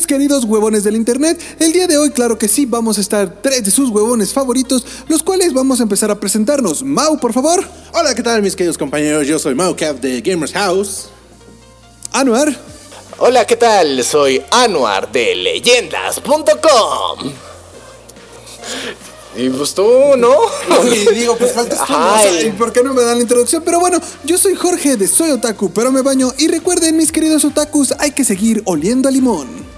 Mis queridos huevones del internet? El día de hoy, claro que sí, vamos a estar tres de sus huevones favoritos, los cuales vamos a empezar a presentarnos. Mau, por favor. Hola, ¿qué tal mis queridos compañeros? Yo soy Mau Cap de Gamers House. Anuar. Hola, ¿qué tal? Soy Anuar de leyendas.com. Y pues tú, ¿no? Y digo, pues faltas tú, Ajá, o sea, el- ¿y ¿por qué no me dan la introducción? Pero bueno, yo soy Jorge de Soy Otaku, pero me baño. Y recuerden, mis queridos otakus, hay que seguir oliendo a limón.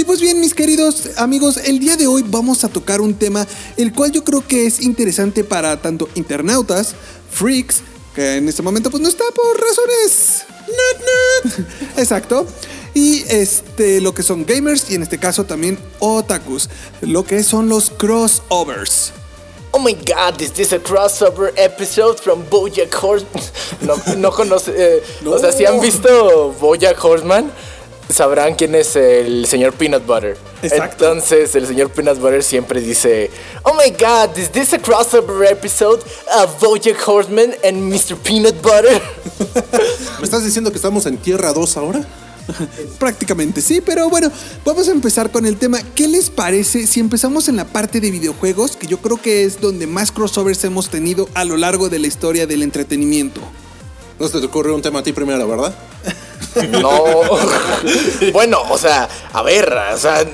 Y pues bien, mis queridos amigos, el día de hoy vamos a tocar un tema el cual yo creo que es interesante para tanto internautas, freaks, que en este momento pues no está por razones... Exacto. Y este, lo que son gamers y en este caso también otakus, lo que son los crossovers. Oh my god, is this a crossover episode from Bojack Horseman? No, no conoce. eh, O sea, si han visto Bojack Horseman, sabrán quién es el señor Peanut Butter. Exacto. Entonces, el señor Peanut Butter siempre dice: Oh my god, is this a crossover episode of Bojack Horseman and Mr. Peanut Butter? ¿Me estás diciendo que estamos en Tierra 2 ahora? Prácticamente sí, pero bueno, vamos a empezar con el tema. ¿Qué les parece si empezamos en la parte de videojuegos, que yo creo que es donde más crossovers hemos tenido a lo largo de la historia del entretenimiento? No se te ocurrió un tema a ti primero, ¿verdad? No. bueno, o sea, a ver, o sea.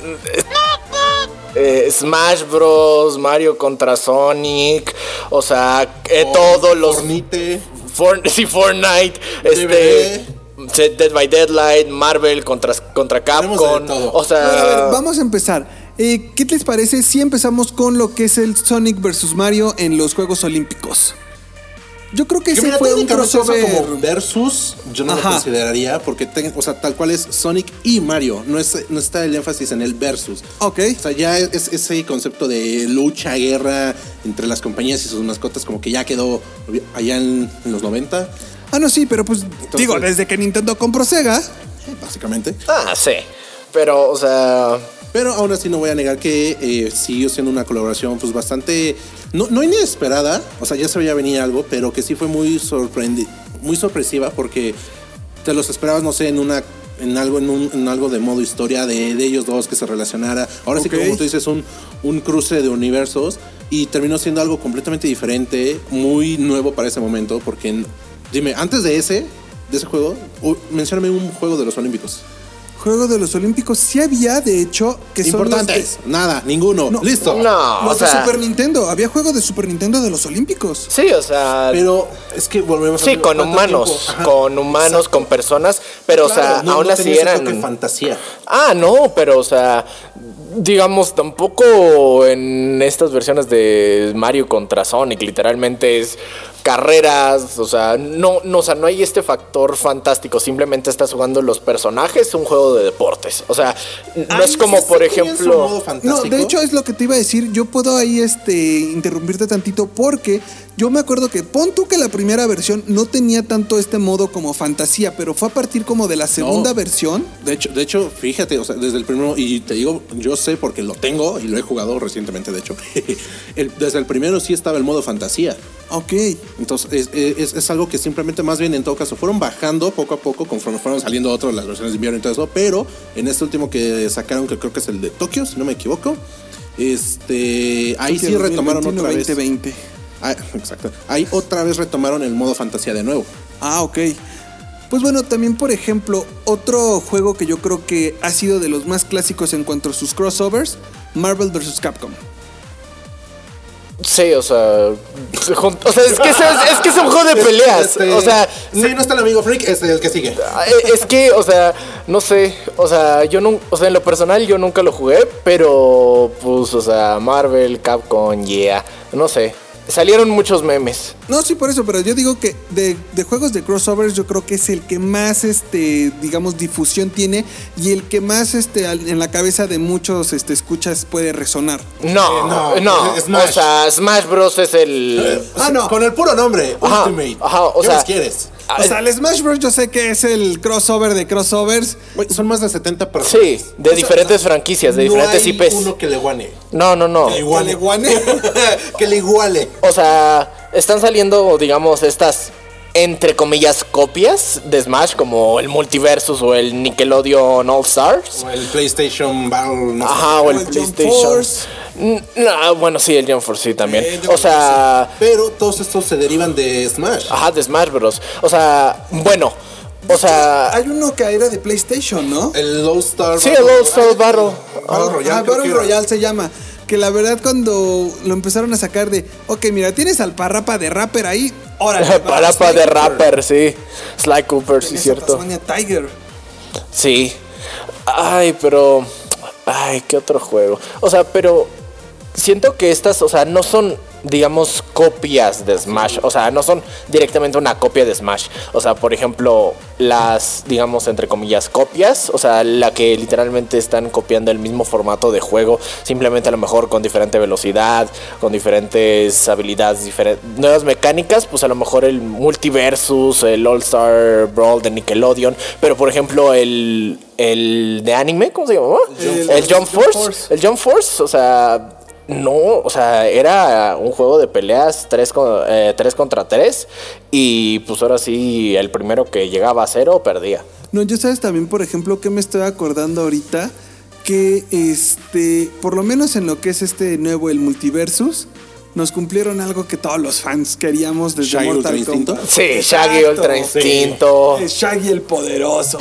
eh, Smash Bros, Mario contra Sonic, o sea, eh, todos los Fornite. For- sí, Fortnite, este Dead by Deadlight, Marvel contra, contra Capcom, o sea, A ver, vamos a empezar. Eh, ¿Qué les parece si empezamos con lo que es el Sonic vs. Mario en los Juegos Olímpicos? Yo creo que Que ese mira, fue un eso crossover. como versus, yo no Ajá. lo consideraría porque, ten- o sea, tal cual es Sonic y Mario. No, es, no está el énfasis en el versus. Ok. O sea, ya es ese concepto de lucha, guerra entre las compañías y sus mascotas como que ya quedó allá en, en los 90, Ah, no, sí, pero pues digo, desde que Nintendo compró Sega. básicamente. ah, sí. Pero, o sea, Pero aún así no voy a negar que eh, siguió siendo una colaboración pues bastante, no, no inesperada, o sea, ya se veía venir algo, pero que sí fue muy sorprendi muy sorpresiva porque te los esperabas, no sé, en una en algo en, un- en algo de modo historia de, de ellos dos que se relacionara. Ahora sí que como tú dices, un, un cruce de universos y terminó siendo algo completamente diferente, muy nuevo para ese momento, porque en- dime, antes de ese, de ese juego, mencióname un juego de los Olímpicos. Juego de los Olímpicos sí había, de hecho, que son los Importantes, nada, ninguno, No. listo. no, Los o de sea, Super Nintendo. Había juego de Super Nintendo de los Olímpicos. sí, o sea, Pero es que volvemos sí, a con ¿cuánto humanos, con humanos, con personas, pero, o sea, no- aún no así eran fantasía. Ah, no, pero o sea, digamos, tampoco en estas versiones de Mario contra Sonic, literalmente es carreras, o sea, no, no, o sea, no hay este factor fantástico, simplemente estás jugando los personajes, un juego de deportes. O sea, no es como, por ejemplo. modo No, de hecho es lo que te iba a decir. Yo puedo ahí este interrumpirte tantito porque yo me acuerdo que pon tú que la primera versión no tenía tanto este modo como fantasía, pero fue a partir como de la segunda versión. De hecho, de hecho, fíjate, o sea, desde el primero, y te digo, yo sé porque lo tengo y lo he jugado recientemente, de hecho. El- desde el primero sí estaba el modo fantasía. Ok. Entonces, es, es- es algo que simplemente, más bien en todo caso, fueron bajando poco a poco conforme fueron saliendo otros, las versiones de invierno y todo eso. Pero en este último que sacaron, que creo que es el de Tokio, si no me equivoco, este, ahí sí retomaron 2021, otra vez. 2020. Ah, exacto. Ahí otra vez retomaron el modo fantasía de nuevo. Ah, ok. Pues bueno, también por ejemplo, otro juego que yo creo que ha sido de los más clásicos en cuanto a sus crossovers, Marvel vs. Capcom. Sí, o sea. O sea, es que, es, es que es un juego de peleas. Este, O sea, sí, no está el amigo Freak, es el que sigue. Eh, Es que, o sea, no sé, o sea, yo no, o sea, en lo personal yo nunca lo jugué, pero pues, o sea, Marvel, Capcom, yeah, no sé. Salieron muchos memes. No, sí, por eso, pero yo digo que de, de juegos de crossovers yo creo que es el que más, este, digamos, difusión tiene y el que más, este, en la cabeza de muchos, este, escuchas puede resonar. No, no, no, es Smash. o sea, Smash Bros es el Ah, no. Con el puro nombre, Ajá, Ultimate. ajá, o ¿Qué sea- más quieres? O sea, el Smash Bros. yo sé que es el crossover de crossovers. Son más de 70 personas. Sí, de diferentes franquicias, de No diferentes hay IPs. uno que le guane. No, no, no. Que le iguale. guane. que le iguale. O sea, están saliendo, digamos, estas entre comillas copias de Smash como el Multiversus o el Nickelodeon All Stars. O el PlayStation Battle. No sé. Ajá, o el, PlayStation. Force. No, bueno, sí, el Jump Force sí también. Eh, o sea, Pero todos estos se derivan de Smash. ajá, de Smash Bros. O sea, bueno, o sea, Hay uno que era de PlayStation, ¿no? El Low Star. sí, el All Star Battle. Battle Royale. Ah, Battle que era. Royale se llama. Que la verdad cuando lo empezaron a sacar de, ok, mira, tienes al parrapa de rapper ahí, órale. Sly de rapper, sí. Sly Cooper, sí, cierto. Tasmania Tiger. Sí. Ay, pero. Ay, qué otro juego. O sea, pero. Siento que estas, o sea, no son, digamos, copias de Smash. O sea, no son directamente una copia de Smash. O sea, por ejemplo, las, digamos, entre comillas, copias. O sea, la que literalmente están copiando el mismo formato de juego. Simplemente a lo mejor con diferente velocidad, con diferentes habilidades, diferentes nuevas mecánicas. Pues a lo mejor el Multiversus, el All Star Brawl de Nickelodeon. Pero por ejemplo, el, el de anime, ¿cómo se llamaba? El- El, Jump. Force. El Jump Force, o sea. No, o sea, era un juego de peleas 3 contra 3 y pues ahora sí, el primero que llegaba a cero perdía. No, yo sabes también, por ejemplo, que me estoy acordando ahorita que este, por lo menos en lo que es este nuevo el multiversus, nos cumplieron algo que todos los fans queríamos desde Shaggy Mortal Ultra Instinto. Kombat. Sí, Shaggy Exacto. Ultra Instinto. Es Shaggy el poderoso.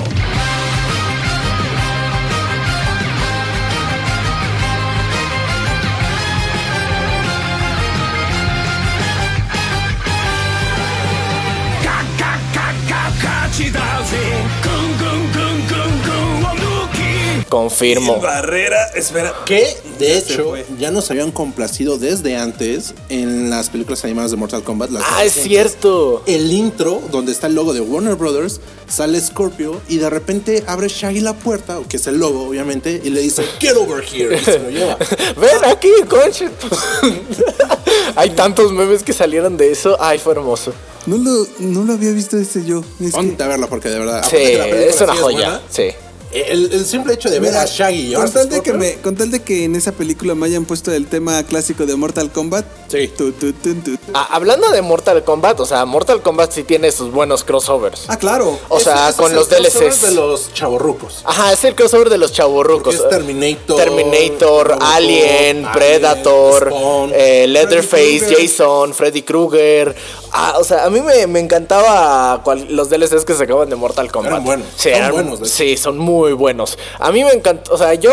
Confirmo. Barrera, espera. Que de hecho ya nos habían complacido desde antes en las películas animadas de Mortal Kombat. las Ah, es cierto. El intro, donde está el logo de Warner Brothers, sale Scorpio y de repente abre Shaggy la puerta, que es el logo, obviamente, y le dice, Get over here, y se lo lleva. Ven aquí, coche. Hay tantos memes que salieron de eso. Ay, fue hermoso. No lo, no lo había visto este yo. Es que- a verla porque de verdad. Sí, es una sí joya. buena, Sí. El, el simple hecho de ver Mira, a Shaggy y con tal, de que Scorpio, me, con tal de que en esa película me hayan puesto el tema clásico de Mortal Kombat. Sí. Tu, tu, tu, tu. Ah, hablando de Mortal Kombat, o sea, Mortal Kombat sí tiene sus buenos crossovers. Ah, claro. O sea, con es los el crossover DLCs. de los chavorrucos. Ajá, es el crossover de los chaburrucos. Porque es Terminator, Terminator, Robocop, Alien, Alien, Predator, Spawn. eh, Leatherface, Freddy. Jason, Freddy Krueger. Ah, o sea, a mí me, me encantaba cual- los DLCs que se acaban de Mortal Kombat. Eran buenos, Sí, son eran- buenos, sí, son muy buenos. A mí me encantó, o sea, yo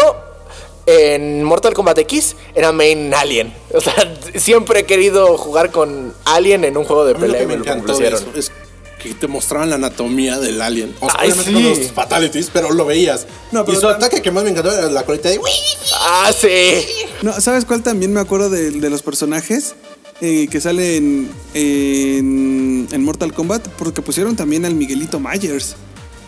en Mortal Kombat X era main Alien. O sea, siempre he querido jugar con Alien en un juego de A mí lo pelea que me encantó eso es que te mostraban la anatomía del alien. O sea, Ay, sí. los fatalities, pero lo veías. No, pero y su ataque que más me encantó era la colita de... Ah, sí. No, ¿sabes cuál también me acuerdo de, de los personajes? Eh, que salen en, en Mortal Kombat. Porque pusieron también al Miguelito Myers.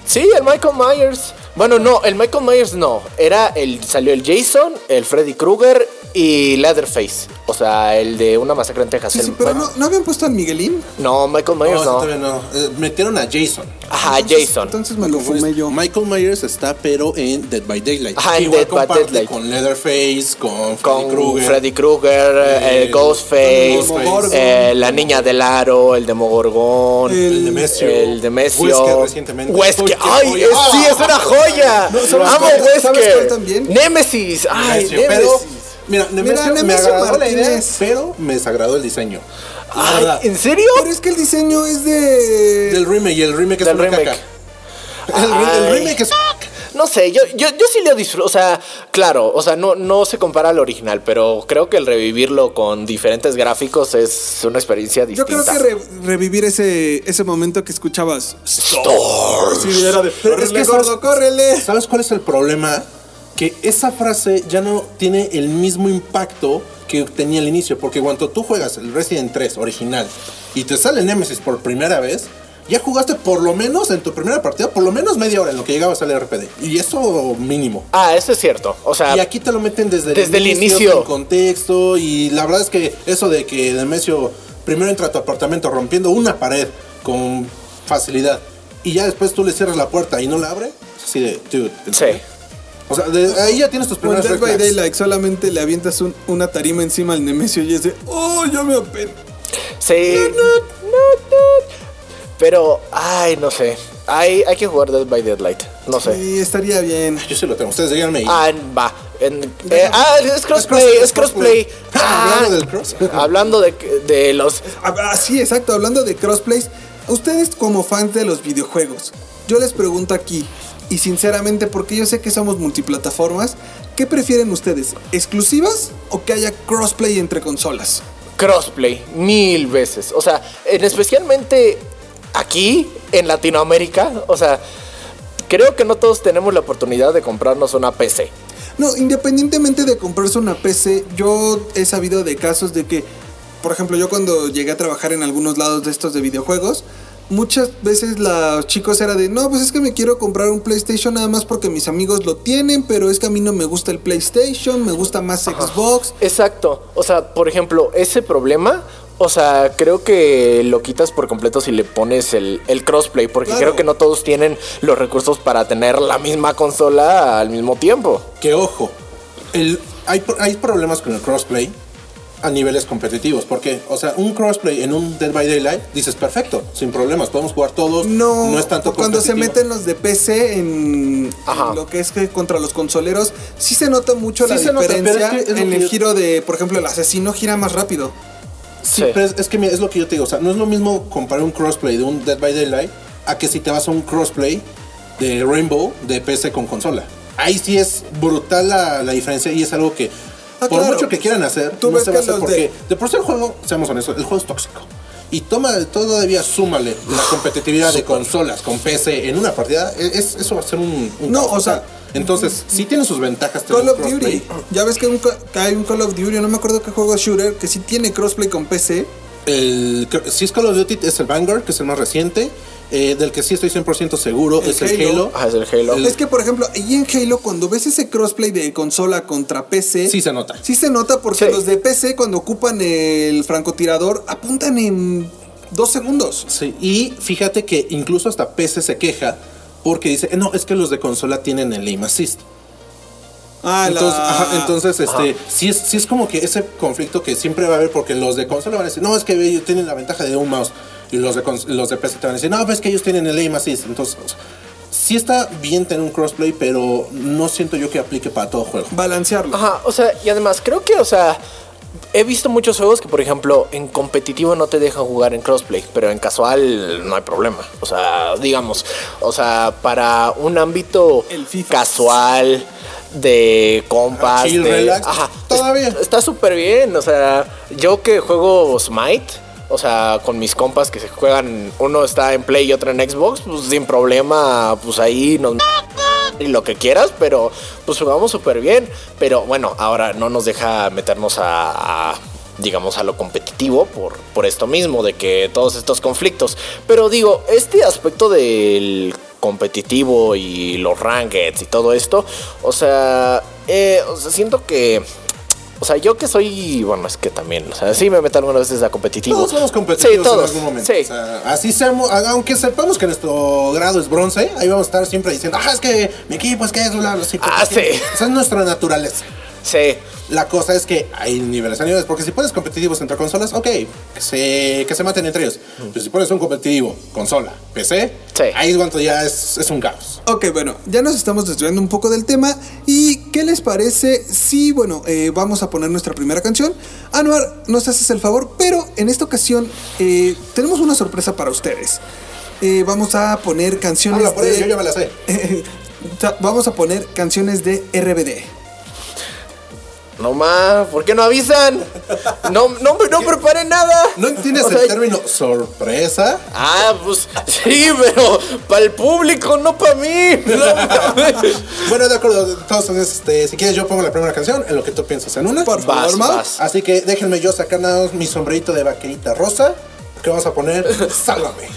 Sí, el Michael Myers. Bueno, no, el Michael Myers no. Era el. Salió el Jason, el Freddy Krueger y Leatherface. O sea, el de una masacre en Texas. Sí, El pero no, ¿no habían puesto al Miguelín. No, Michael No, Myers no. todavía no. Eh, metieron a Jason. Ajá, Entonces- Jason. Entonces me lo fumé yo. Michael Myers está pero en Dead by Daylight. Ajá, en Dead by Daylight. con Leatherface, con Freddy con Krueger. Freddy Krueger, el el Ghostface, Demogorgon. eh, la niña del aro, el Demogorgon, El- El Nemesio. el Demesio. Wesker recientemente. Wesker. ¡Ay! sí, es una joya! No, ¿sabes ¡Amo cuál- Wesker! sabes cuál también? Nemesis. ¡Ay, Nemesis! pero, mira, Nemesio, me Nemesio agradó la idea, Martínez. pero me desagradó el diseño. Ay. ¿En serio? Pero es que el diseño es de. Del remake y el remake es Del una remake. caca. El, el remake es No sé, yo, yo, yo sí lo disfruto. O sea, claro, o sea, no, no se compara al original, pero creo que el revivirlo con diferentes gráficos es una experiencia Yo distinta. creo que re- revivir ese, ese momento que escuchabas. Stars. Sí, era de. Pero es "Córrele, que gordo, córrele. ¿Sabes cuál es el problema? Que esa frase ya no tiene el mismo impacto que tenía al inicio. Porque cuando tú juegas el Resident 3 original y te sale Nemesis por primera vez, ya jugaste por lo menos en tu primera partida, por lo menos media hora en lo que llegabas al RPD. Y eso mínimo. Ah, eso es cierto. O sea, Y aquí te lo meten desde, Desde el inicio. En contexto. Y la verdad es que eso de que Nemesio primero entra a tu apartamento rompiendo una pared con facilidad. Y ya después tú le cierras la puerta y no la abre. Es así de, dude. ¿en sí. O sea, de- ahí ya tienes tus Dead red by. Daylight solamente le avientas un- una tarima encima al Nemesio y es de. ¡Oh, ya me apen! Sí. Pero, ay, no sé. Hay, hay que jugar Dead by Deadlight. No sé. Sí, estaría bien. Yo sí lo tengo. Ustedes díganme. ahí. Ah, va. En- eh, ah, es crossplay, Es crossplay. Ah, Hablando del cross. Hablando de, de los. Ah, ah, sí, exacto. Hablando de crossplays, ustedes como fans de los videojuegos, yo les pregunto aquí, y sinceramente, porque yo sé que somos multiplataformas, ¿qué prefieren ustedes? ¿Exclusivas o que haya crossplay entre consolas? Crossplay, mil veces. O sea, en especialmente aquí, en Latinoamérica. O sea, creo que no todos tenemos la oportunidad de comprarnos una PC. No, independientemente de comprarse una PC, yo he sabido de casos de que, por ejemplo, yo cuando llegué a trabajar en algunos lados de estos de videojuegos, muchas veces los chicos era de, no, pues es que me quiero comprar un PlayStation nada más porque mis amigos lo tienen, pero es que a mí no me gusta el PlayStation, me gusta más Xbox. Exacto. O sea, por ejemplo, ese problema. O sea, creo que lo quitas por completo si le pones el, el crossplay, porque Claro. creo que no todos tienen los recursos para tener la misma consola al mismo tiempo. Que ojo, el, hay, hay problemas con el crossplay a niveles competitivos. Porque, o sea, un crossplay en un Dead by Daylight, dices perfecto, sin problemas, podemos jugar todos. No, no es tanto cuando se meten los de PC en, lo que es que contra los consoleros, sí se nota mucho Sí la nota, diferencia es que es lo en el yo- giro de, por ejemplo, el asesino gira más rápido. Sí, Sí. pero es, es que mira, es lo que yo te digo. O sea, no es lo mismo comparar un crossplay de un Dead by Daylight a que si te vas a un crossplay de Rainbow de PC con consola. Ahí sí es brutal la, la diferencia y es algo que, Ah, por claro. mucho que quieran hacer, Tú no ves se va a hacer porque de- de... por sí el juego, seamos honestos, el juego es tóxico. Y toma todavía súmale la competitividad de consolas con PC en una partida, e, es, eso va a ser un, un No, caos o sea, entonces sí tiene sus ventajas Call of. Duty. Ya ves que, un que hay un Call of Duty, no me acuerdo qué juego shooter, que sí tiene crossplay con PC. El, si es Call of Duty es el Vanguard, que es el más reciente. Eh, del que sí estoy 100% seguro El es el Halo. Ah, es el Halo. El- Es que, por ejemplo, ahí en Halo, cuando ves ese crossplay de consola contra PC, Sí se nota. sí se nota porque Sí. los de PC, cuando ocupan el francotirador, apuntan en dos segundos. Sí, y fíjate que incluso hasta PC se queja porque dice, "Eh, no, es que los de consola tienen el aim assist. Ah, la- Entonces, ajá, entonces este, sí es, sí es como que ese conflicto que siempre va a haber porque los de consola van a decir, no, es que ellos tienen la ventaja de un mouse. Y los de, los de PC te van a decir, no, pues es que ellos tienen el aim assist. Entonces, o sea, sí está bien tener un crossplay, pero no siento yo que aplique para todo juego. balancearlo. Ajá, o sea, y además creo que, o sea, he visto muchos juegos que, por ejemplo, en competitivo no te dejan jugar en crossplay, pero en casual no hay problema. O sea, digamos, o sea, para un ámbito El FIFA. casual de compas, Ah, chill, de- relax, ajá, todavía. es- está súper bien. O sea, yo que juego Smite. O sea, con mis compas que se juegan, uno está en Play y otro en Xbox, pues sin problema, pues ahí nos y lo que quieras, pero pues jugamos súper bien. Pero bueno, ahora no nos deja meternos a, digamos, a lo competitivo por, por esto mismo, de que todos estos conflictos. Pero digo, este aspecto del competitivo y los rankeds y todo esto, o sea, eh, o sea, siento que... O sea, yo que soy, bueno, es que también, o sea, sí me meto algunas veces a competitivo. Todos somos competitivos Sí, todos. en algún momento. Sí. O sea, así seamos, aunque sepamos que nuestro grado es bronce, ahí vamos a estar siempre diciendo, ah, es que mi equipo es que es bla, bla, sí, Ah, sí. Esa es nuestra naturaleza. Sí. La cosa es que hay niveles a niveles, porque si pones competitivos entre consolas, ok, que se, que se maten entre ellos. Pero si pones un competitivo, consola, PC, Sí. ahí es cuando ya es, es un caos. Ok, bueno, ya nos estamos desviando un poco del tema. ¿Y qué les parece si, bueno, eh, vamos a poner nuestra primera canción? Anuar, nos haces el favor, pero en esta ocasión eh, tenemos una sorpresa para ustedes. Eh, vamos a poner canciones Habla por de... ello, yo ya me la sé. vamos a poner canciones de RBD. No más, ¿por qué no avisan? No, no, no preparé nada. ¿No entiendes O sea, el término sorpresa? Ah, pues sí, pero para el público, no para mí. Bueno, de acuerdo. Entonces, este, si quieres, yo pongo la primera canción en lo que tú piensas en una. Por favor, vas. Así que déjenme yo sacar nada más mi sombrerito de vaquerita rosa. Que vamos a poner Sálvame.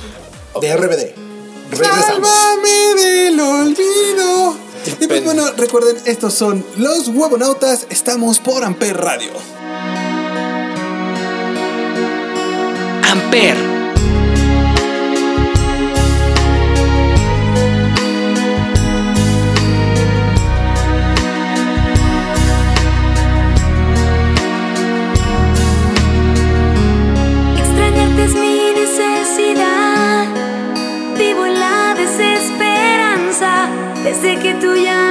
De RBD. Regresamos. Sálvame del olvido. Bueno, recuerden, estos son los huevonautas. Estamos por Amper Radio. Amper. Extrañarte es mi necesidad. Vivo en la desesperanza desde que tú ya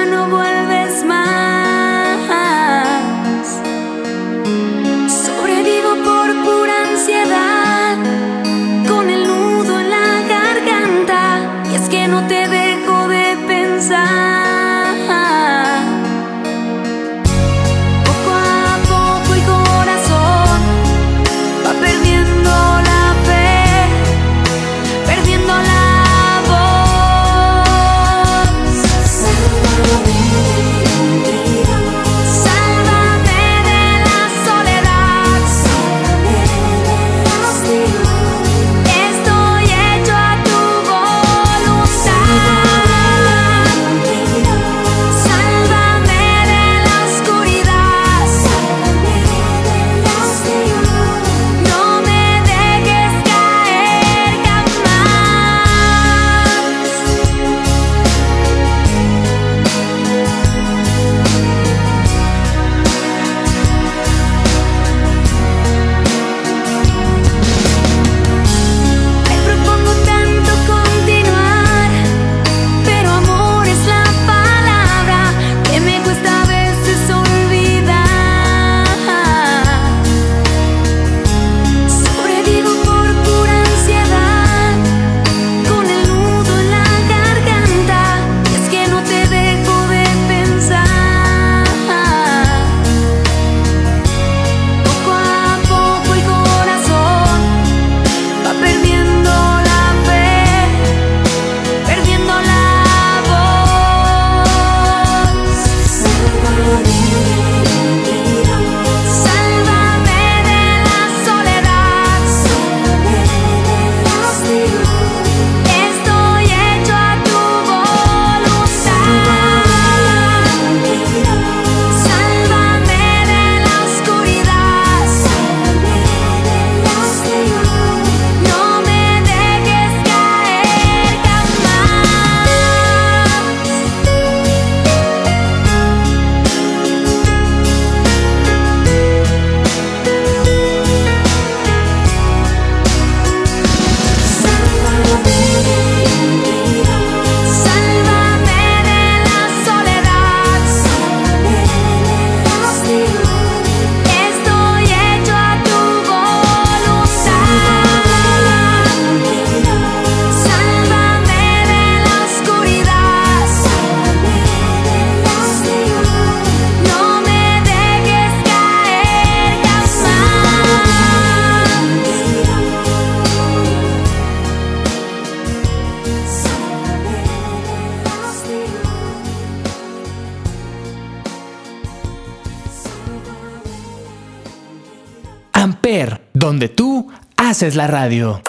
donde tú haces la radio.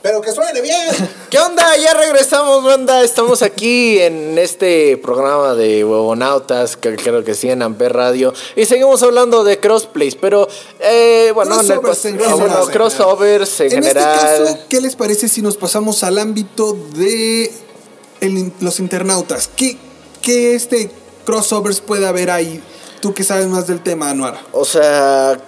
Pero que suene bien. ¿Qué onda? Ya regresamos, banda. Estamos aquí en este programa de huevonautas, que creo que sí, en Amper Radio. Y seguimos hablando de crossplays, pero eh, bueno, en el Crossovers en ah, bueno, general. crossovers en, En general. este caso, ¿qué les parece si nos pasamos al ámbito de el los internautas? ¿Qué, qué este crossovers puede haber ahí? Tú que sabes más del tema, Anuar. O sea,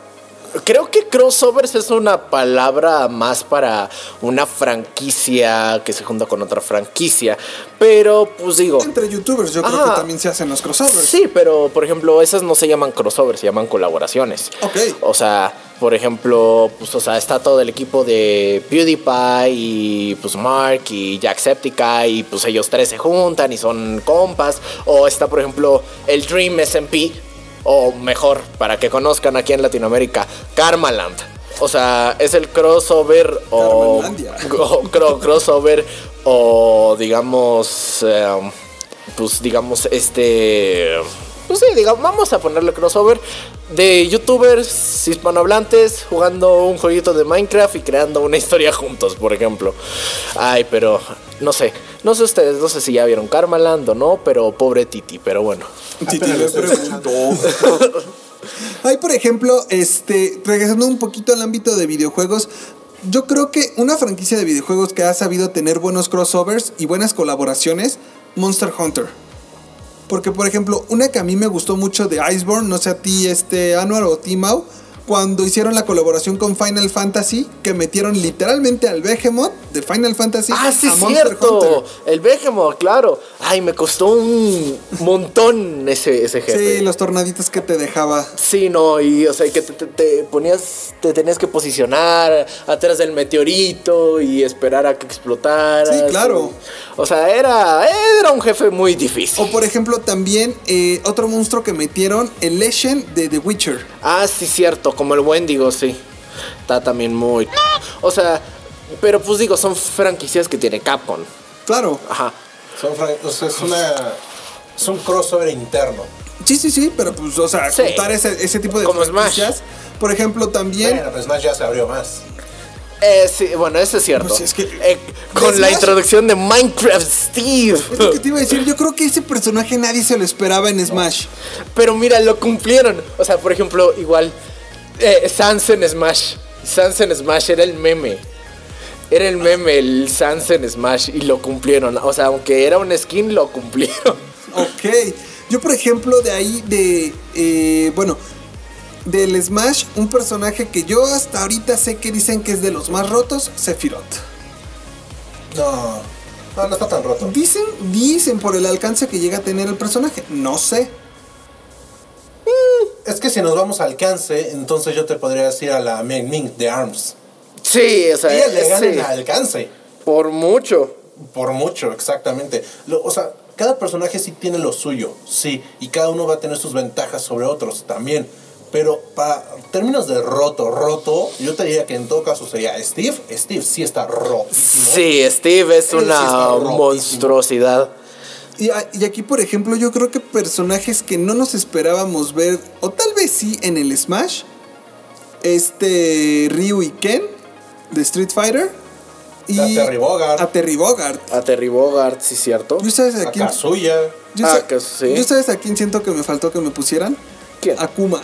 Creo que crossovers es una palabra más para una franquicia que se junta con otra franquicia. Pero, pues digo. Entre youtubers yo creo que también se hacen los crossovers. Sí, pero por ejemplo, esas no se llaman crossovers, se llaman colaboraciones. Ok. O sea, por ejemplo, pues, o sea, está todo el equipo de PewDiePie y pues Mark y Jacksepticeye y pues ellos tres se juntan y son compas. O está, por ejemplo, el Dream SMP, o mejor, para que conozcan aquí en Latinoamérica, Karmaland. O sea, es el crossover o, o cro- crossover o digamos, eh, pues digamos este, pues sí, digamos, vamos a ponerle crossover de youtubers hispanohablantes jugando un jueguito de Minecraft y creando una historia juntos, por ejemplo. Ay, pero no sé, no sé ustedes, no sé si ya vieron Karmaland o no, pero pobre Titi, pero bueno. Titi le preguntó. Hay, por ejemplo, este, regresando un poquito al ámbito de videojuegos, yo creo que una franquicia de videojuegos que ha sabido tener buenos crossovers y buenas colaboraciones, Monster Hunter. Porque, por ejemplo, una que a mí me gustó mucho de Iceborne, no sé a ti, este, Anuar o Timau, cuando hicieron la colaboración con Final Fantasy, que metieron literalmente al Behemoth de Final Fantasy Ah, sí, a cierto. El Behemoth, claro. Ay, me costó un montón ese, ese jefe. Sí, los tornaditos que te dejaba. Sí, no, y o sea, que te, te- te ponías, te tenías que posicionar atrás del meteorito y esperar a que explotara. Sí, claro. O sea, era, era un jefe muy difícil. O por ejemplo también eh, otro monstruo que metieron, el Legend de The Witcher. Ah, sí, cierto, como el Wendigo, sí. Está también muy... O sea, pero pues digo, son franquicias que tiene Capcom. Claro. Ajá. Son o sea, es una. Es un crossover interno. Sí, sí, sí, pero pues, o sea, Sí. contar ese, ese tipo de Como franquicias. Por ejemplo, también... Bueno, pues más ya se abrió más. Eh, sí, bueno, eso es cierto. Pues es que- Eh, con la Smash- introducción de Minecraft Steve. Es lo que te iba a decir, yo creo que ese personaje nadie se lo esperaba en Smash. Pero mira, lo cumplieron. O sea, por ejemplo, igual, eh, Sans en Smash. Sans en Smash era el meme. Era el meme, el Sans en Smash. Y lo cumplieron. O sea, aunque era un skin, lo cumplieron. Ok. Yo, por ejemplo, de ahí, de... eh, bueno, del Smash, un personaje que yo hasta ahorita sé que dicen que es de los más rotos, Sephiroth. No, no, no está tan roto. Dicen, dicen por el alcance que llega a tener el personaje. No sé. Es que si nos vamos al alcance, entonces yo te podría decir a la Ming Ming de ARMS. Sí, o sea, Ella le gana sí, alcance. por mucho. Por mucho, exactamente. Lo- o sea, cada personaje sí tiene lo suyo, sí. Y cada uno va a tener sus ventajas sobre otros también. Pero para términos de roto, roto, yo te diría que en todo caso sería Steve. Steve sí está roto. Sí, Steve es Él una monstruosidad. Y, a- y aquí, por ejemplo, yo creo que personajes que no nos esperábamos ver, o tal vez sí en el Smash, este Ryu y Ken de Street Fighter. Y A Terry Bogard. A Terry Bogard. A Terry Bogard, sí, cierto. ¿Yo sabes a A quién? Kazuya. yo Ah, sa- sí. yo sabes a quién siento que me faltó que me pusieran? ¿Quién? Akuma.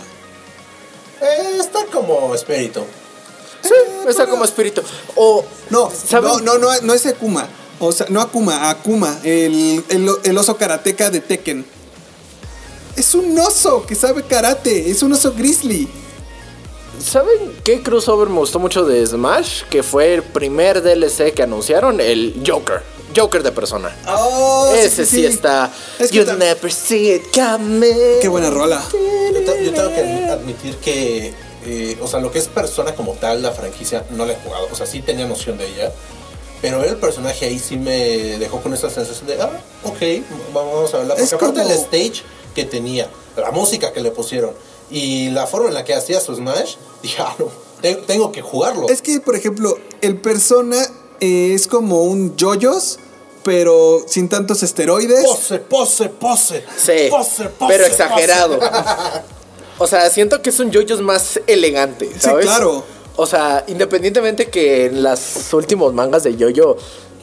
Eh, está como espíritu. Sí, está como espíritu. O, No, no, no, no, no es Akuma. O sea, no Akuma, Akuma, el, el, el oso karateca de Tekken. Es un oso que sabe karate, es un oso grizzly. ¿Saben qué crossover me gustó mucho de Smash? Que fue el primer DLC que anunciaron, el Joker. Joker de persona. Oh, Ese sí, está. Es que you never see it coming. Qué buena rola. Yo, te- yo tengo que admitir que, eh, o sea, lo que es persona como tal, la franquicia, no la he jugado. O sea, sí tenía noción de ella. Pero el personaje ahí sí me dejó con esa sensación de, ah, ok, vamos a verla. Porque Es aparte como- del stage que tenía, la música que le pusieron y la forma en la que hacía su Smash, dije, ah, no, te- tengo que jugarlo. Es que, por ejemplo, el persona eh, es como un yoyos, pero sin tantos esteroides. Pose, pose, pose. Sí, Pose, pose, pero pose. exagerado. o sea, siento que es un JoJo's más elegante, ¿sabes? claro. O sea, independientemente que en las últimos mangas de JoJo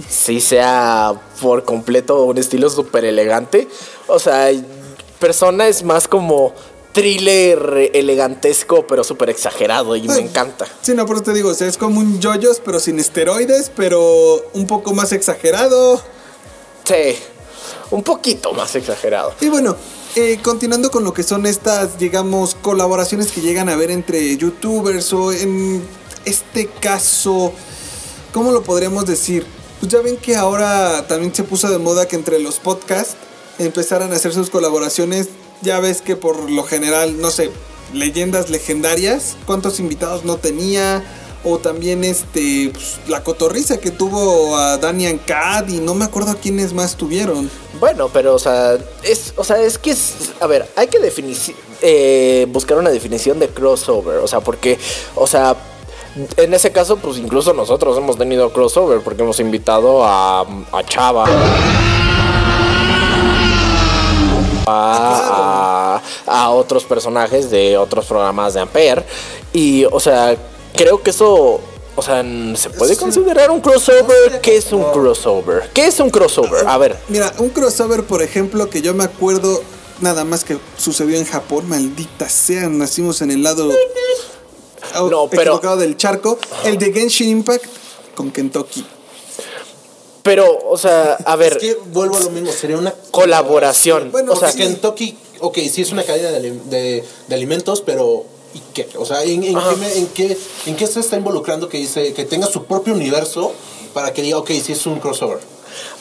sí sea por completo un estilo súper elegante, o sea, Persona es más como thriller elegantesco, pero súper exagerado y me Ay. encanta. Sí, no, por eso te digo, o sea, es como un yoyos, pero sin esteroides, pero un poco más exagerado. Sí, un poquito más exagerado. Y bueno, eh, continuando con lo que son estas, digamos, colaboraciones que llegan a ver entre youtubers o en este caso, ¿cómo lo podríamos decir? Pues ya ven que ahora también se puso de moda que entre los podcasts empezaran a hacer sus colaboraciones. Ya ves que por lo general, no sé, leyendas legendarias, cuántos invitados no tenía. O también este pues, la cotorriza que tuvo a Daniel Cad y no me acuerdo a quiénes más tuvieron. Bueno, pero, o sea, es, o sea, es que es, a ver, hay que definir, eh, buscar una definición de crossover, o sea, porque, o sea, en ese caso, pues incluso nosotros hemos tenido crossover porque hemos invitado a, a Chava. A, a- a otros personajes de otros programas de Ampere. Y, o sea, creo que eso. O sea, ¿se puede considerar un crossover? ¿Qué es un crossover? ¿Qué es un crossover? A ver. Mira, un crossover, por ejemplo, que yo me acuerdo nada más que sucedió en Japón, maldita sea, nacimos en el lado No, pero- equivocado del charco, el de Genshin Impact con Kentucky. Pero, o sea, a ver. Es que vuelvo a lo mismo, sería una Colaboración. Bueno, o sea, sí. Kentucky, ok, sí es una cadena de- de alimentos, pero ¿y qué? O sea, ¿en, qué, me- en qué- en qué se está involucrando que dice que tenga su propio universo para que diga, ok, sí es un crossover?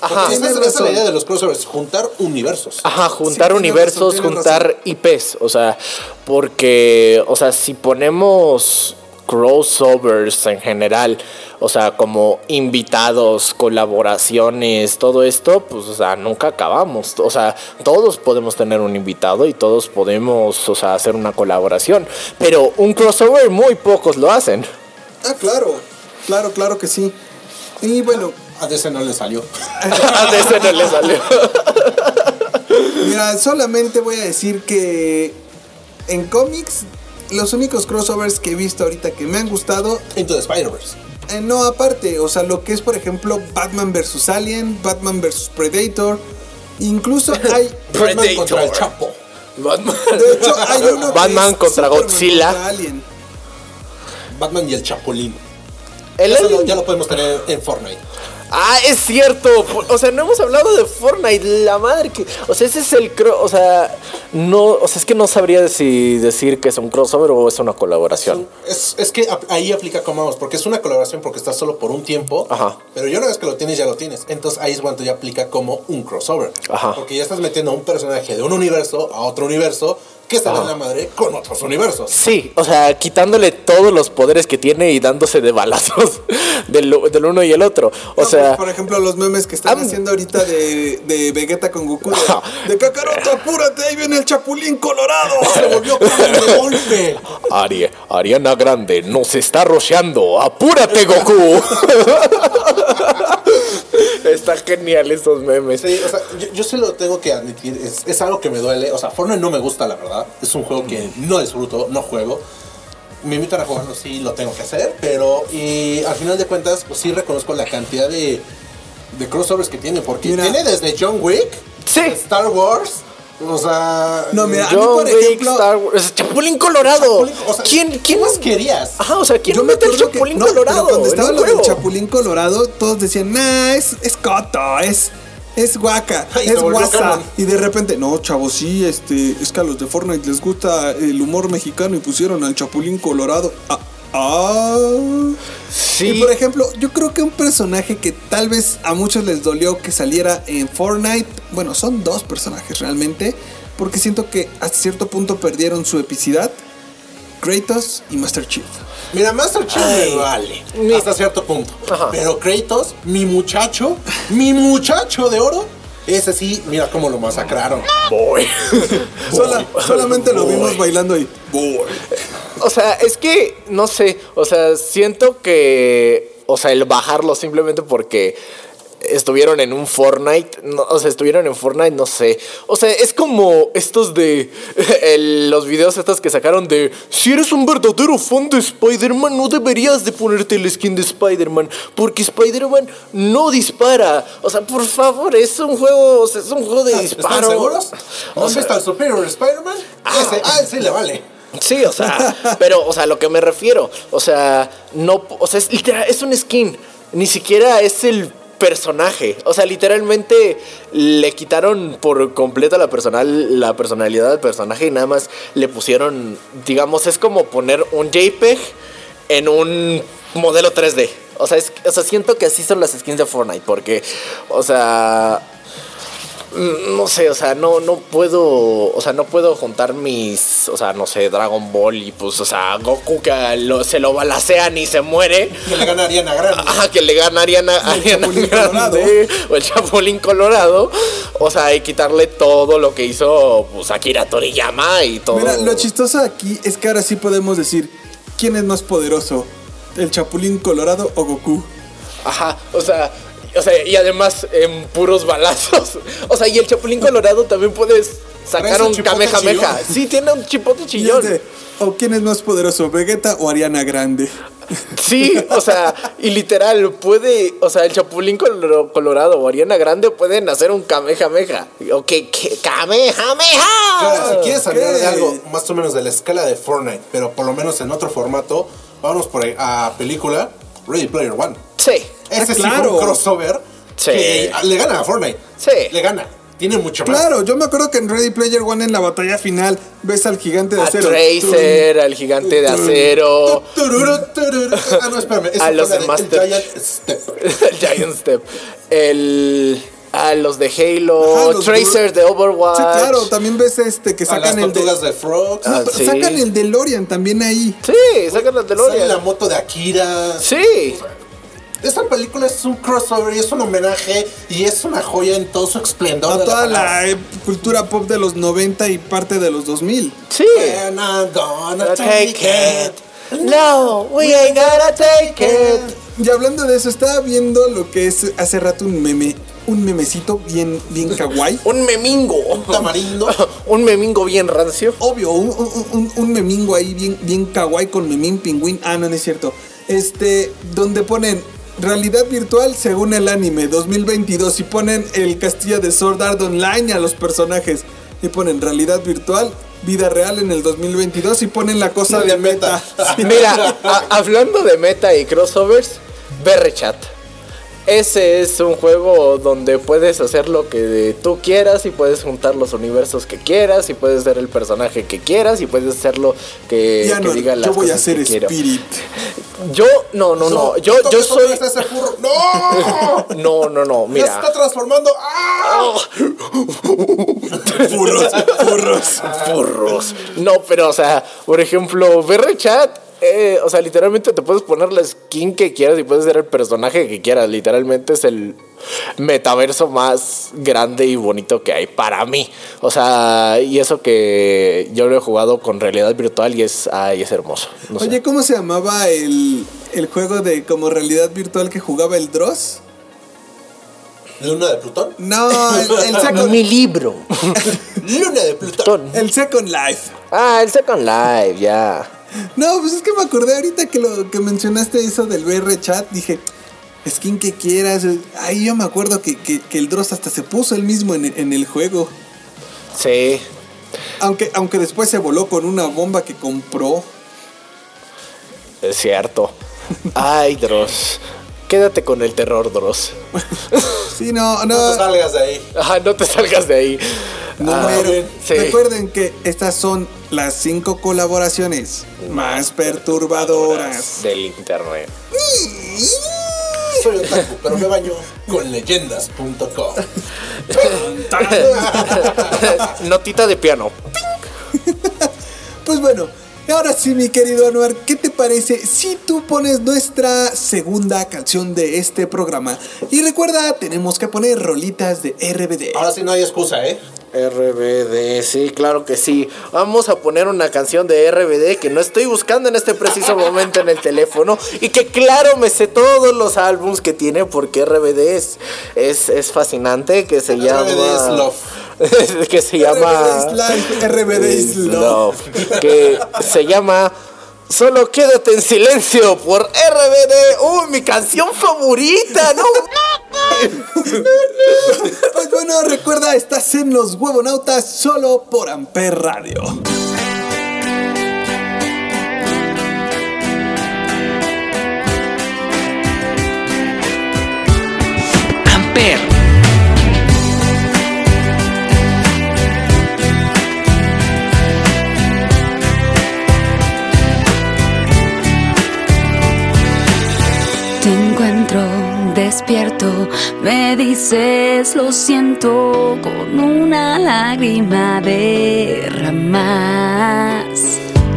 Ajá. Esa, es la idea de los crossovers, juntar universos. Ajá, juntar universos, razón, juntar IPs, o sea, porque, o sea, si ponemos crossovers en general, o sea, como invitados, colaboraciones, todo esto, pues, o sea, nunca acabamos, o sea, todos podemos tener un invitado y todos podemos, o sea, hacer una colaboración, pero un crossover muy pocos lo hacen. Ah, claro, claro, claro que sí. Y bueno, A DC no le salió. A ese no le salió. mira, solamente voy a decir que en cómics, los únicos crossovers que he visto ahorita que me han gustado Into the Spider-Verse. Eh, no, aparte, o sea, lo que es, por ejemplo, Batman vs. Alien, Batman vs. Predator. Incluso hay. Batman contra el Chapo. Batman. De hecho, hay uno Batman contra Superman Godzilla. contra Alien. Batman y el Chapulín. El Eso lo- ya lo podemos tener en Fortnite. Ah, es cierto. O sea, no hemos hablado de Fortnite. La madre que. O sea, ese es el. cro- O sea, no. O sea, es que no sabría si decir que es un crossover o es una colaboración. Es, es que ahí aplica como vamos, porque es una colaboración porque está solo por un tiempo. Ajá. Pero ya una vez que lo tienes, ya lo tienes. Entonces ahí es cuando ya aplica como un crossover. Ajá. Porque ya estás metiendo a un personaje de un universo a otro universo que está en Ajá. la madre con otros universos. Sí, o sea, quitándole todos los poderes que tiene y dándose de balazos del, del uno y el otro. O No, sea, por, por ejemplo, los memes que están Ah, haciendo ahorita de, de Vegeta con Goku. De, de Kakaroto, apúrate, ahí viene el Chapulín Colorado. Se volvió carne de golpe. Ari- Ariana Grande nos está rocheando. ¡Apúrate, Goku! Está genial estos memes. Sí, o sea, yo, yo sí lo tengo que admitir, es, es algo que me duele. O sea, Fortnite no me gusta, la verdad. Es un juego que no disfruto, no juego. Me invitan a jugarlo, sí, lo tengo que hacer, pero y al final de cuentas, pues sí reconozco la cantidad de, de crossovers que tiene, porque Mira. tiene desde John Wick, Sí. Star Wars, o sea... No, mira, a mí, por ejemplo. Star Wars. Chapulín Colorado. Chapulín, o sea, ¿Quién, ¿qué quién más querías? Ajá, o sea, ¿quién Yo me mete el que Chapulín no, Colorado? cuando en estaba un lo del juego? Chapulín Colorado, todos decían, nah, es, es coto, es, es guaca, Ay, es guasa. Y de repente, no, chavos, sí, este, es que a los de Fortnite les gusta el humor mexicano y pusieron al Chapulín Colorado. Ah, ah. Sí. Y por ejemplo, yo creo que un personaje que tal vez a muchos les dolió que saliera en Fortnite, bueno, son dos personajes realmente, porque siento que hasta cierto punto perdieron su epicidad, Kratos y Master Chief. Mira, Master Chief Ay. me vale Mi- hasta cierto punto. Ajá. Pero Kratos, mi muchacho, mi muchacho de oro, ese sí, mira cómo lo masacraron. Boy. Sola- solamente lo vimos bailando ahí. Boy. O sea, es que, no sé, o sea, siento que, o sea, el bajarlo simplemente porque estuvieron en un Fortnite, no, o sea, estuvieron en Fortnite, no sé. O sea, es como estos de el- los videos estos que sacaron de si eres un verdadero fan de Spider-Man, no deberías de ponerte el skin de Spider-Man, porque Spider-Man no dispara. O sea, por favor, es un juego, o sea, es un juego de disparo. ¿Están seguros? ¿No O sea, visto al Superior Spider-Man? Ese, ah, ese le vale. Sí, o sea, pero, o sea, lo que me refiero, o sea, no, o sea, es literal, es un skin, ni siquiera es el personaje. O sea, literalmente le quitaron por completo la, personal, la personalidad del personaje y nada más le pusieron, digamos, es como poner un JPEG en un modelo 3D. O sea, es, o sea, siento que así son las skins de Fortnite porque, o sea... mm, No sé, o sea, no, no puedo, o sea, no puedo juntar mis, o sea, no sé, Dragon Ball y pues, o sea, Goku que lo- se lo balacean y se muere. Que le gana Ariana Grande. Ajá, que le ganarían a Ariana Chapulín Grande o el Chapulín Colorado. O sea, que quitarle todo lo que hizo pues, Akira Toriyama y todo. Mira, lo chistoso aquí es que ahora sí podemos decir quién es más poderoso, el Chapulín Colorado o Goku. Ajá, o sea, o sea, y además en puros balazos. O sea, y el Chapulín Colorado también puedes sacar un Kamehameha. chillón. Sí, tiene un chipote chillón. de, o quién es más poderoso, Vegeta o Ariana Grande. Sí, o sea, y literal, puede, o sea, el Chapulín Color- Colorado o Ariana Grande pueden hacer un Kamehameha. O que, que Kamehameha. Claro, si quieres hablar ¿qué? de algo más o menos de la escala de Fortnite, pero por lo menos en otro formato, vamos por ahí a película Ready Player One. Sí. Ese Ah, sí claro. fue un crossover Sí. que le gana a Fortnite. Sí. Le gana. Tiene mucho más. Claro, yo me acuerdo que en Ready Player One en la batalla final ves al gigante de A acero. Tracer, al gigante de acero, Tururu, tururu. Ah, no, espérame. A los la de de Master- el Giant Step. el Giant Step, el a los de Halo, Ajá, los Tracer de Overwatch. Sí, claro, también ves este que A las sacan el de, Frogs. Ah, No, sí. sacan el DeLorean también ahí. Sí, sacan la Sale DeLorean. la moto de Akira. Sí. Esta película es un crossover y es un homenaje y es una joya en todo su esplendor. A de toda la cultura pop de los 90 y parte de los 2000. Sí. And I'm gonna take it. No, we ain't gonna take it. Y hablando de eso, estaba viendo lo que es hace rato un meme, un memecito bien, bien kawaii. Un memingo. Tamarindo. Un memingo bien rancio. Obvio, un, un- un- un memingo ahí bien, bien kawaii con memín pingüín. Ah, no, no es cierto. Este, donde ponen realidad virtual según el anime 2022 y ponen el castillo de Sword Art Online a los personajes. Y ponen realidad virtual, vida real en el 2022 y ponen la cosa de meta. Sí. Mira, a- hablando de meta y crossovers, Berrechat. Ese es un juego donde puedes hacer lo que tú quieras y puedes juntar los universos que quieras y puedes ser el personaje que quieras y puedes hacer lo que, Ya que no, diga las yo voy a ser quiero. Spirit. Yo, no, no, no. Yo, yo ¿Toques otra soy. ¡No! No, no, no. Ya se Mira. está transformando. ¡Ah! Furros, furros. Furros. No, pero, o sea, por ejemplo, Berrechat. Eh, o sea, literalmente te puedes poner la skin que quieras y puedes ser el personaje que quieras. Literalmente es el metaverso más grande y bonito que hay para mí. O sea, y eso que yo lo he jugado con realidad virtual y es, ay, es hermoso. No sé. Oye, ¿cómo se llamaba el, el juego de como realidad virtual que jugaba el Dross? ¿Luna de Plutón? No, el, el Second, mi libro. Luna de Plutón. el Second Life. ah, el Second Life, ya. No, pues es que me acordé ahorita que lo que mencionaste eso del VR chat, dije, skin que quieras. Ahí yo me acuerdo que, que- que el Dross hasta se puso él mismo en, en el juego. Sí. Aunque, aunque después se voló con una bomba que compró. Es cierto. Ay, Dross. Quédate con el terror, Dross. Sí, no, No no. te salgas de ahí. Ajá, no te salgas de ahí. no, Ah, pero sí. Recuerden que estas son las cinco colaboraciones más perturbadoras. del internet. Soy otaku, pero me baño con leyendas.com. Notita de piano. Pues bueno, ahora sí, mi querido Anuar, ¿qué te parece si tú pones nuestra segunda canción de este programa? Y recuerda, tenemos que poner rolitas de RBD. Ahora sí no hay excusa, ¿eh? RBD, sí, claro que sí. Vamos a poner una canción de RBD que no estoy buscando en este preciso momento en el teléfono y que claro me sé todos los álbums que tiene porque RBD es, es, es fascinante, que se llama... RBD es love. que se llama... RBD is life, RBD is love. que se llama Solo quédate en silencio por RBD. ¡Uy, mi canción favorita! ¡No! Pues bueno, recuerda, estás en los huevonautas solo por Amper Radio. Despierto, me dices lo siento con una lágrima derramas.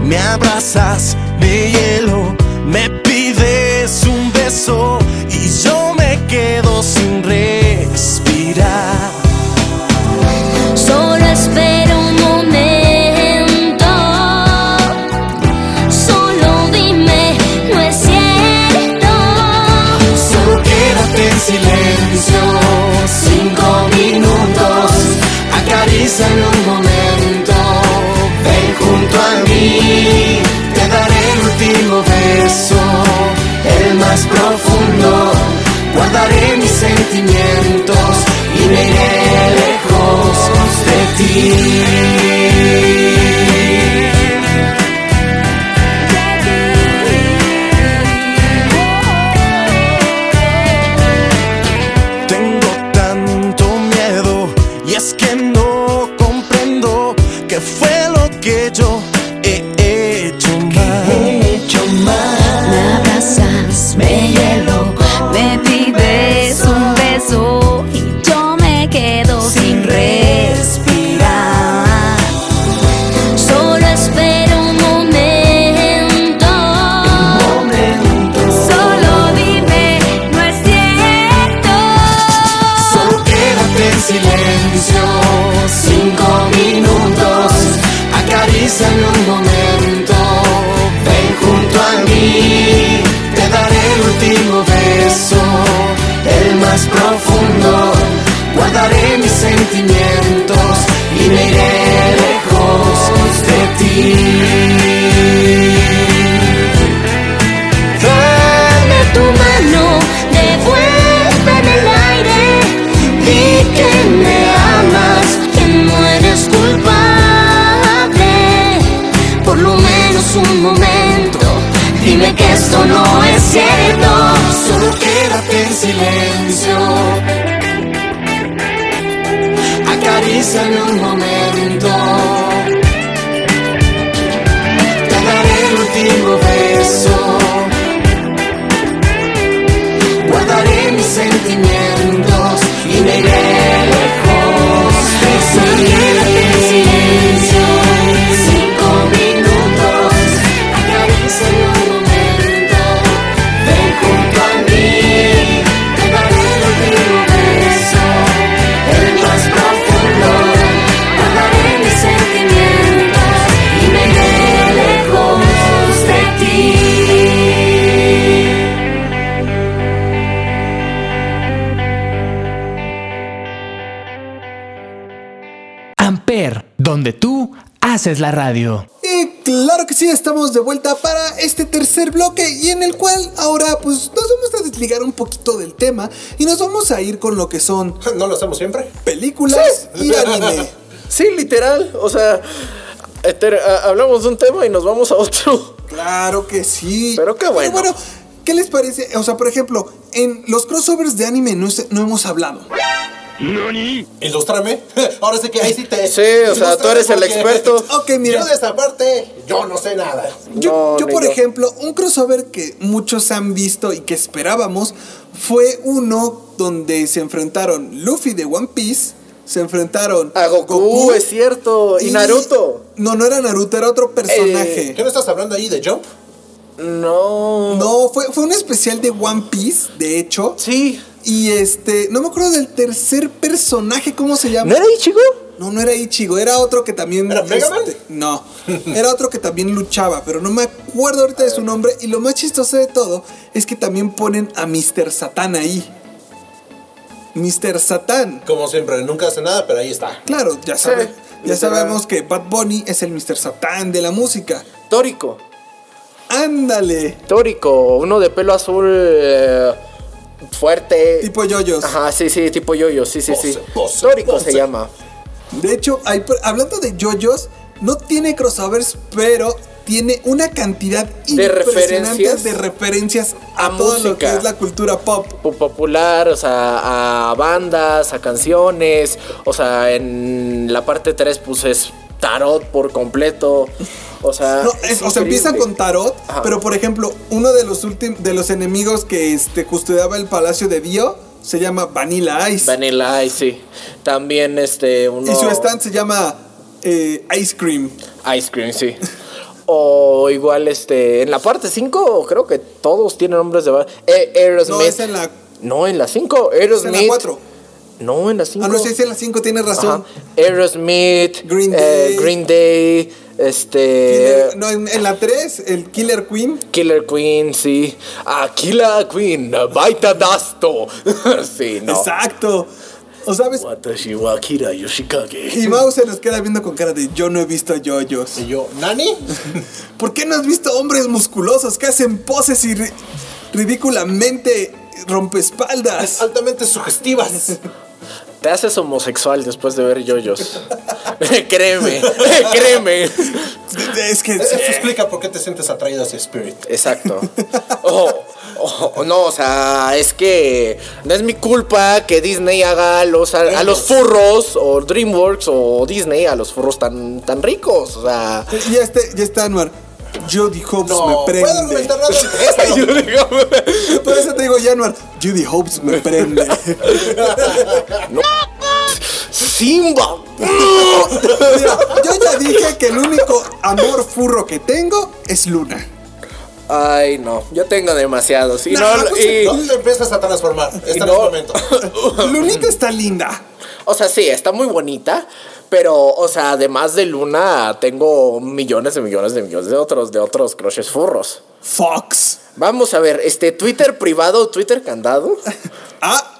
Me abrazas, me hielo, me pides un beso y yo me quedo sin respirar. Acaríciame un momento, ven junto a mí, te daré el último beso, el más profundo, guardaré mis sentimientos y me iré lejos de ti. Fue lo que yo he hecho mal. Me abrazas, me Solo quédate en silencio. Acaríciame un momento. Te daré el último beso. Donde tú haces la radio. Y claro que sí, estamos de vuelta para este tercer bloque y en el cual ahora pues nos vamos a desligar un poquito del tema y nos vamos a ir con lo que son ¿No lo hacemos siempre? películas y anime. Sí, literal. O sea, hablamos de un tema y nos vamos a otro. Claro que sí. Pero qué bueno. bueno, ¿qué les parece? O sea, por ejemplo, en los crossovers de anime no hemos hablado. Ilústrame. Ahora sí que ahí sí te. Sí, o sea, tú eres el experto. Ok, mira. Yo de esa parte, yo no sé nada. Yo, No, yo, ni por yo. ejemplo, un crossover que muchos han visto y que esperábamos fue uno donde se enfrentaron Luffy de One Piece, se enfrentaron A Goku, es cierto. Y, Naruto. No, no era Naruto, era otro personaje. ¿Qué no estás hablando ahí de Jump? No. No, fue, fue un especial de One Piece, de hecho. Sí. Y este, no me acuerdo del tercer personaje, ¿cómo se llama? ¿No era Ichigo? No, no era Ichigo, era otro que también. ¿Era Mega Man? este, no, era otro que también luchaba, pero no me acuerdo ahorita de su nombre. Y lo más chistoso de todo es que también ponen a Mr. Satan ahí. Mr. Satan. Como siempre, nunca hace nada, pero ahí está. Claro, ya, sabe- ya sabemos que Bad Bunny es el Mr. Satan de la música. Tórico. Ándale. Tórico. Uno de pelo azul eh, fuerte. Tipo yoyos. Ajá, sí, sí, tipo yoyo. Sí, sí, sí. Pose, pose, Tórico pose. se llama. De hecho, hay, hablando de yoyos, no tiene crossovers, pero tiene una cantidad De impresionante referencias de referencias a, a todo lo que es la cultura pop. po- popular, o sea, a bandas, a canciones, o sea, en la parte 3 pues es tarot por completo. O sea, No, es o sea, empiezan con tarot, Ajá. pero por ejemplo, uno de los últimos de los enemigos que este custodiaba el palacio de Dio se llama Vanilla Ice. Vanilla Ice, sí. También este uno Y su stand se llama eh, Ice Cream. Ice Cream, sí. O igual este en la parte 5 creo que todos tienen nombres de eh, Aerosmith. No, es en la, No, en la 5, es Aerosmith. en la 4. No, en la 5. Ah, no, sí, es en la 5, tienes Ajá. razón. Aerosmith, Green eh, Day. Green Day, este Killer- no, en, en la 3, el Killer Queen. Killer Queen, sí. Ah, Killer Queen, Baita Dasto. sí, no. Exacto. O sabes, Watashi wa Akira Yoshikage. y Mao se nos queda viendo con cara de yo no he visto yoyos. Y yo, ¿Nani? ¿Por qué no has visto hombres musculosos que hacen poses y ri- ridículamente rompespaldas? Altamente sugestivas. Te haces homosexual después de ver yoyos. créeme, créeme. Es que Eso explica por qué te sientes atraído hacia Spirit. Exacto. Oh, oh, no, o sea, es que no es mi culpa que Disney haga a los, a, a los furros o DreamWorks o Disney a los furros tan, tan ricos. O sea, ya, este, ya está Anuar. Jody Hobbs No, me prende. digo, Por eso te digo, Januar, Judy Hobbs me prende. Simba. Mira, yo ya dije que el único amor furro que tengo es Luna. Ay, no, yo tengo demasiados. Y No, no, pues, y- ¿Dónde empiezas a transformar? Este y es no- el momento. Lunita está linda. O sea, sí, está muy bonita. Pero, o sea, además de Luna, tengo millones de millones de millones de otros, de otros crushes furros. Fox. Vamos a ver, este Twitter privado, Twitter candado. Ah,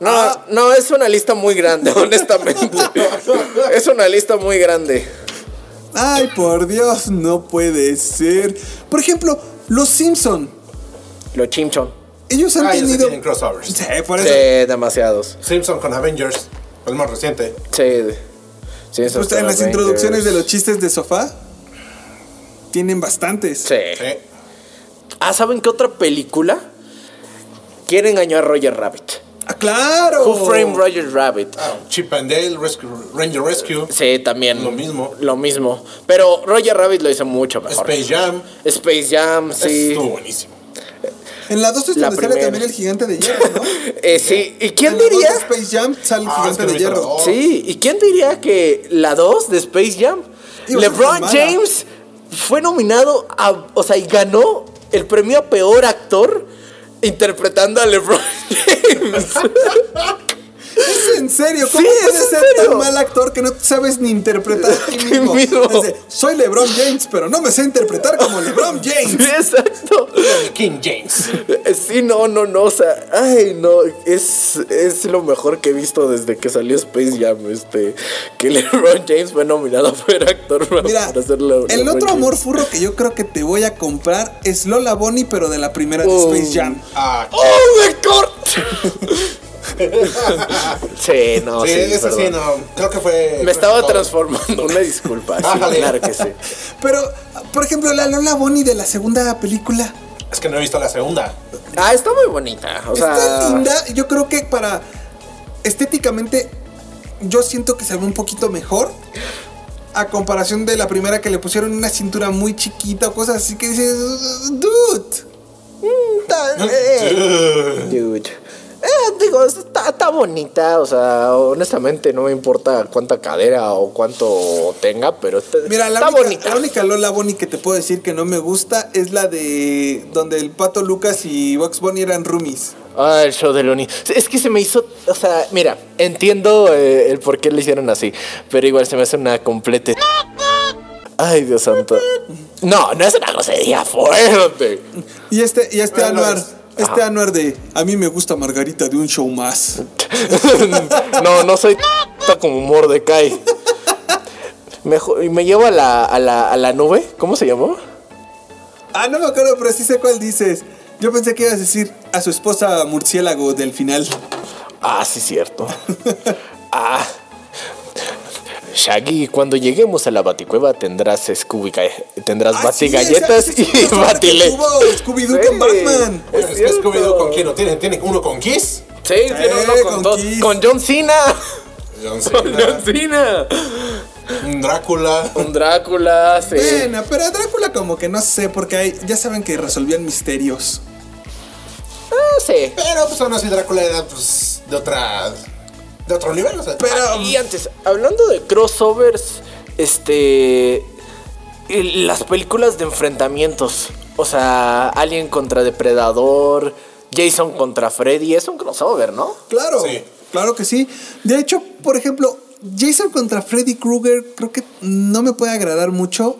No, Ah. no, es una lista muy grande, honestamente. es una lista muy grande. ay, por Dios, no puede ser. Por ejemplo, los Simpson. Lo chimchon. Ellos han Ah, ellos tenido. tienen crossovers. Sí, por eso. Sí, demasiados. Simpson con Avengers, el más reciente. Sí. Pues en las Avengers. introducciones de los chistes de sofá. Tienen bastantes. Sí. Sí. Ah, ¿saben qué otra película? Quiere engañar a Roger Rabbit. Ah, claro. Who Framed Roger Rabbit? Ah, Chip and Dale, Rescue- Ranger Rescue, Sí, también. Lo mismo. Lo mismo. Pero Roger Rabbit lo hizo mucho mejor. Space Jam. Space Jam, sí. Estuvo buenísimo. En la 2 es La donde sale también el gigante de hierro, ¿no? Eh, sí. ¿Y quién En la dos diría? de Space Jam sale el Ah, gigante de hierro. Sí, ¿y quién diría que la 2 de Space Jam? Iba LeBron. James fue nominado a, o sea, y ganó el premio a peor actor interpretando a LeBron James. Es en serio, ¿cómo Sí, puedes es ser serio. tan mal actor que no sabes ni interpretar a ti mismo? Soy LeBron James, pero no me sé interpretar como LeBron Sí, James. exacto. King James. Sí, no, no, no, o sea, ay, no, es, es lo mejor que he visto desde que salió Space Jam, este, que LeBron James fue nominado a peor actor para Mira, hacer la- el otro amor furro que yo creo que te voy a comprar es Lola Bonnie, pero de la primera de Oh. Space Jam. Ah, ¡Oh, my God! sí, no, sí, sí, perdón. sí, no. Creo que fue. Me estaba transformando, una disculpa. sí, claro que sí. Pero, por ejemplo, la Lola Bonnie de la segunda película Es que no he visto la segunda. Ah, está muy bonita. O sea, está linda. Yo creo que para estéticamente, yo siento que se ve un poquito mejor. A comparación de la primera que le pusieron una cintura muy chiquita o cosas así que dices, dude. dude. Eh, digo, está, está bonita, o sea, honestamente no me importa cuánta cadera o cuánto tenga, pero está, Mira, la está única, bonita. la única Lola Bonnie que te puedo decir que no me gusta es la de donde el pato Lucas y Box Bunny eran roomies. Ah, el show de Looney. Es que se me hizo, o sea, mira, entiendo eh, el por qué le hicieron así, pero igual se me hace una completa... Ay, Dios santo. No, no es una grosería fuerte. Y este, y este no Anuar, es. Este Anuar de a mí me gusta Margarita de un show más. no, no soy como Mordecai. Y me llevo a la, a, la, a la nube. ¿Cómo se llamó? Ah, no me acuerdo, pero sí sé cuál dices. Yo pensé que ibas a decir a su esposa murciélago del final. Ah, sí, cierto. ah. Shaggy, cuando lleguemos a la baticueva tendrás Scooby tendrás Ah, bati sí, y batile. Scooby-Doo Sí. con Batman. Es Es que. Scooby-Doo con quién no tiene, tiene uno con Kiss. Sí, tiene uno Eh, con, con Kiss. con John Cena. John Con Cena. John Cena. Un Drácula. Un Drácula, sí. Bueno, pero Drácula como que no sé, porque hay, ya saben que resolvían misterios. Ah, sí. Pero pues aún así Drácula era pues de otra. De otro nivel. O sea, Pero, y antes, hablando de crossovers, este. Las películas de enfrentamientos. O sea, Alien contra Depredador, Jason contra Freddy, es un crossover, ¿no? Claro, Sí. claro que sí. De hecho, por ejemplo, Jason contra Freddy Krueger creo que no me puede agradar mucho.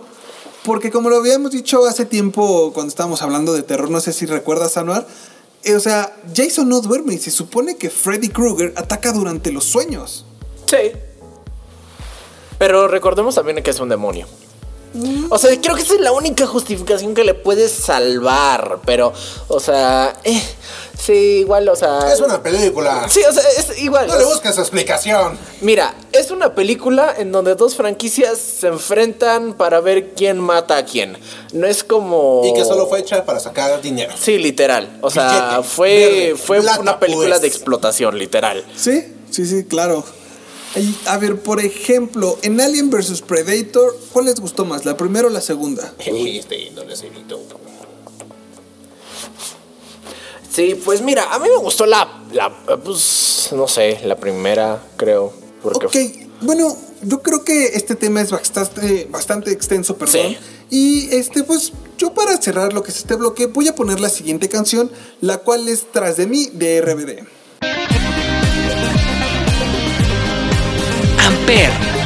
Porque como lo habíamos dicho hace tiempo cuando estábamos hablando de terror, no sé si recuerdas, Anuar. Eh, o sea, Jason no duerme y se supone que Freddy Krueger ataca durante los sueños. Sí. Pero recordemos también que es un demonio. O sea, creo que esa es la única justificación que le puedes salvar. Pero, o sea, eh, sí, igual, o sea. es una película. Sí, o sea, es igual. No le busques explicación. Mira, es una película en donde dos franquicias se enfrentan para ver quién mata a quién. No es como. Y que solo fue hecha para sacar dinero. Sí, literal. O sea, Billete, fue, verde, fue plata, una película pues. de explotación, literal. Sí, sí, sí, claro. Y, a ver, por ejemplo, en Alien vs Predator, ¿cuál les gustó más, la primera o la segunda? Este, no les evito. Sí, pues mira, a mí me gustó la, la pues, no sé, la primera, creo. Porque Ok, bueno, yo creo que este tema es bastante, bastante extenso, perdón. Sí. Y este, pues, yo para cerrar lo que es este bloque, voy a poner la siguiente canción, la cual es Tras de mí de RBD. Amper.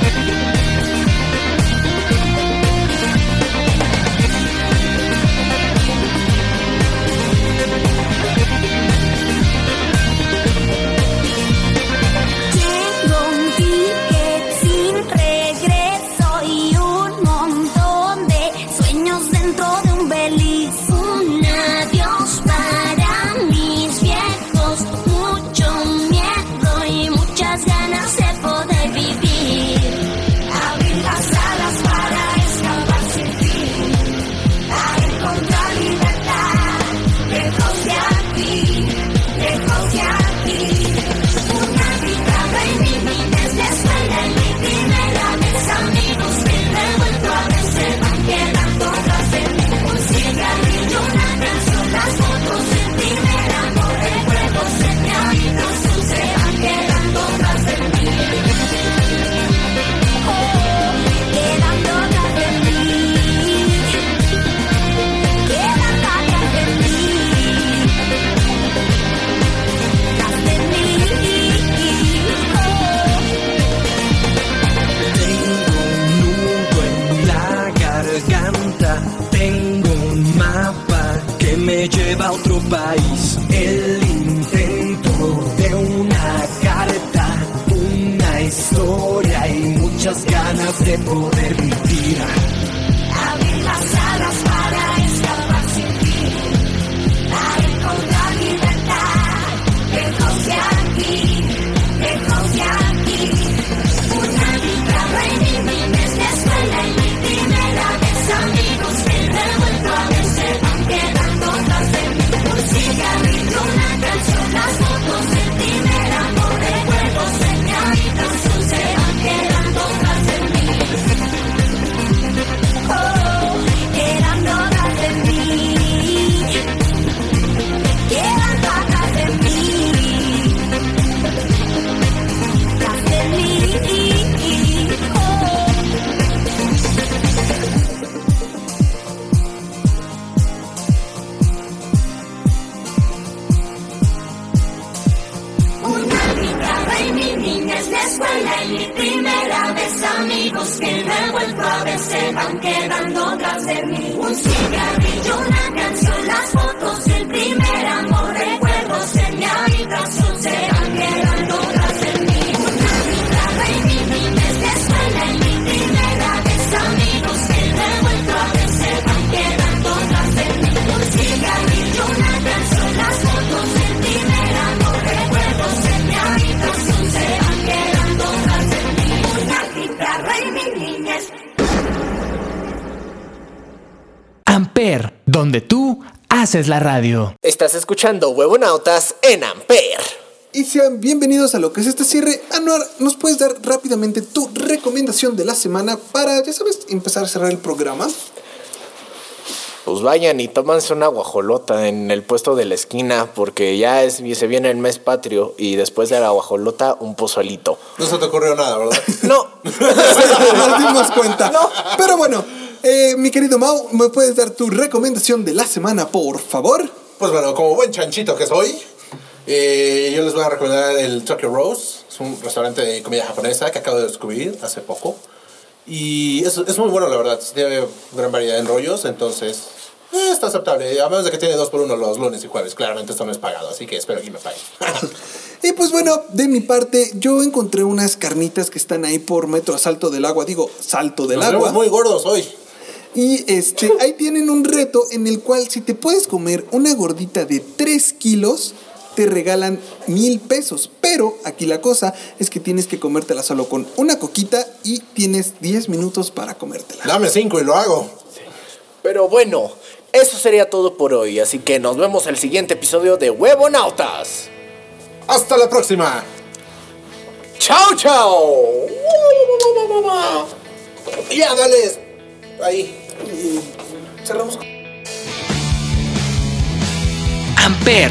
Me lleva a otro país. El intento de una carta, una historia y muchas ganas de poder vivir. Las alas van quedando tras de mí. Un cigarrillo, una canción, las Amper, donde tú haces la radio. Estás escuchando Huevonautas en Amper. Y sean bienvenidos a lo que es este cierre. Anuar, ¿nos puedes dar rápidamente tu recomendación de la semana para, ya sabes, empezar a cerrar el programa? Pues vayan y tómanse una guajolota en el puesto de la esquina, porque ya es, se viene el mes patrio y después de la guajolota, un pozolito. No se te ocurrió nada, ¿verdad? No, Nos dimos cuenta. Pero bueno, eh, mi querido Mau, ¿me puedes dar tu recomendación de la semana, por favor? Pues bueno, como buen chanchito que soy, eh, yo les voy a recomendar el Tokyo Rose. Es un restaurante de comida japonesa que acabo de descubrir hace poco. Y es, es muy bueno, la verdad. Tiene gran variedad en rollos, entonces eh, está aceptable. A menos de que tiene dos por uno los lunes y jueves. Claramente esto no es pagado, así que espero que me paguen. Y pues bueno, de mi parte, yo encontré unas carnitas que están ahí por metro a salto del agua. Digo, salto del Nos agua. muy gordos hoy. Y este, ahí tienen un reto en el cual si te puedes comer una gordita de 3 kilos, te regalan mil pesos. Pero aquí la cosa es que tienes que comértela solo con una coquita y tienes 10 minutos para comértela. Dame cinco y lo hago. pero bueno, eso sería todo por hoy, así que nos vemos el siguiente episodio de Huevonautas. ¡Hasta la próxima! ¡Chao, chao! Ya, dale. Ahí. Cerramos. Amper,